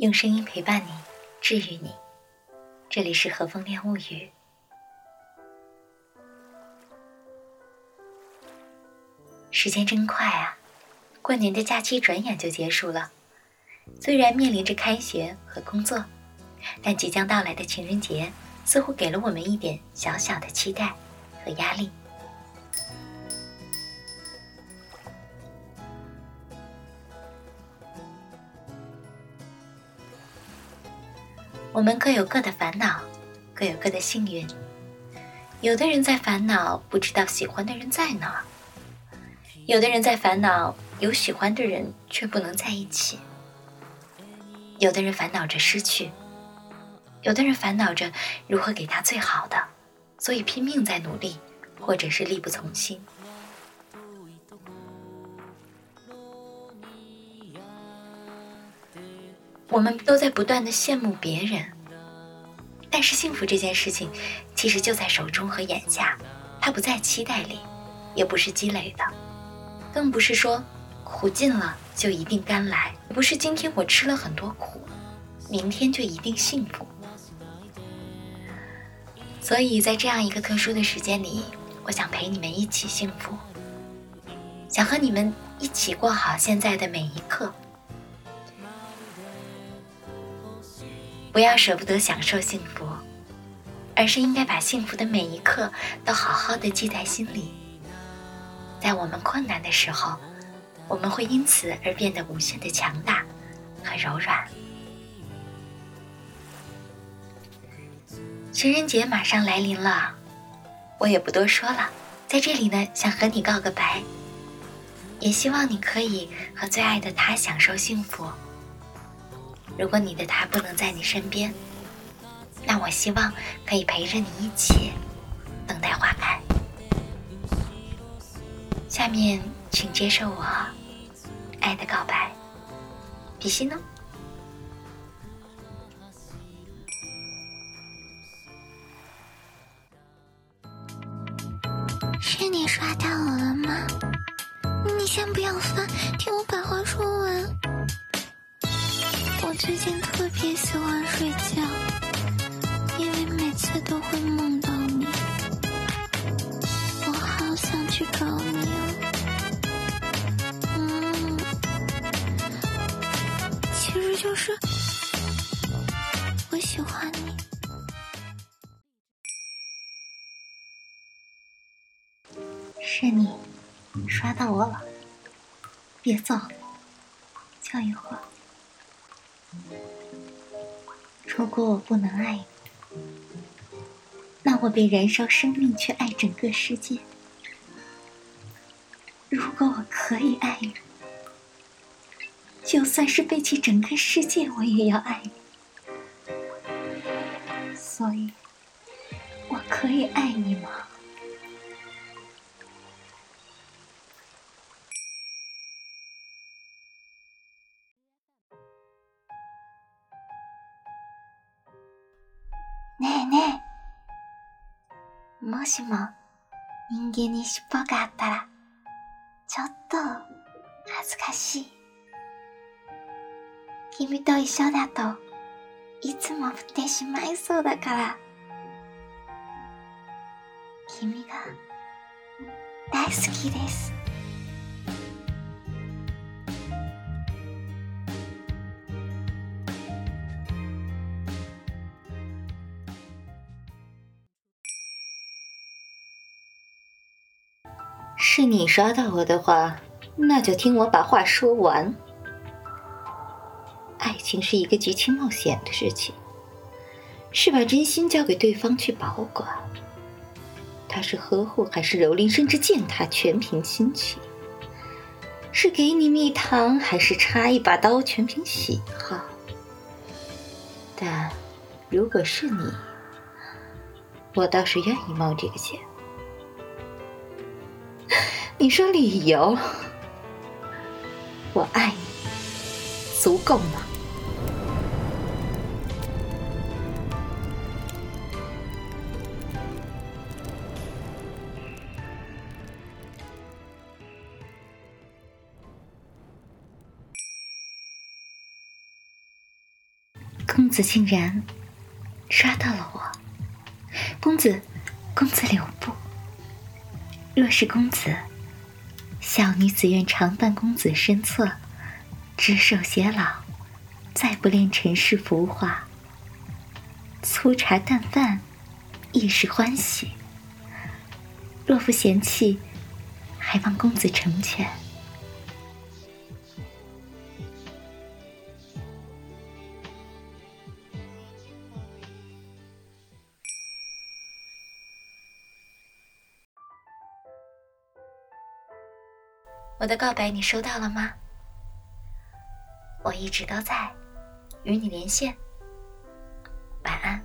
用声音陪伴你，治愈你。这里是和风恋物语。时间真快啊，过年的假期转眼就结束了。虽然面临着开学和工作，但即将到来的情人节似乎给了我们一点小小的期待和压力。我们各有各的烦恼，各有各的幸运。有的人在烦恼不知道喜欢的人在哪，有的人在烦恼有喜欢的人却不能在一起。有的人烦恼着失去，有的人烦恼着如何给他最好的，所以拼命在努力，或者是力不从心。我们都在不断的羡慕别人，但是幸福这件事情，其实就在手中和眼下，它不在期待里，也不是积累的，更不是说苦尽了就一定甘来，不是今天我吃了很多苦，明天就一定幸福。所以在这样一个特殊的时间里，我想陪你们一起幸福，想和你们一起过好现在的每一刻。不要舍不得享受幸福，而是应该把幸福的每一刻都好好的记在心里。在我们困难的时候，我们会因此而变得无限的强大和柔软。情人节马上来临了，我也不多说了，在这里呢，想和你告个白，也希望你可以和最爱的他享受幸福。如果你的他不能在你身边，那我希望可以陪着你一起等待花开。下面，请接受我爱的告白，比心呢？是你刷到我了吗？你先不要翻，听我把话说完。我最近特别喜欢睡觉，因为每次都会梦到你。我好想去找你哦。嗯，其实就是我喜欢你。是你刷到我了，别走，叫一会儿。如果我不能爱你，那我便燃烧生命去爱整个世界。如果我可以爱你，就算是背弃整个世界，我也要爱你。所以，我可以爱你吗？ねえねえ。もしも人間に尻尾があったら、ちょっと恥ずかしい。君と一緒だといつも振ってしまいそうだから。君が大好きです。是你刷到我的话，那就听我把话说完。爱情是一个极其冒险的事情，是把真心交给对方去保管。他是呵护还是蹂躏，甚至践踏，全凭心情；是给你蜜糖还是插一把刀，全凭喜好。但如果是你，我倒是愿意冒这个险。你说理由，我爱你，足够吗？公子竟然抓到了我。公子，公子留步。若是公子，小女子愿常伴公子身侧，执手偕老，再不恋尘世浮华。粗茶淡饭，亦是欢喜。若不嫌弃，还望公子成全。我的告白你收到了吗？我一直都在，与你连线。晚安。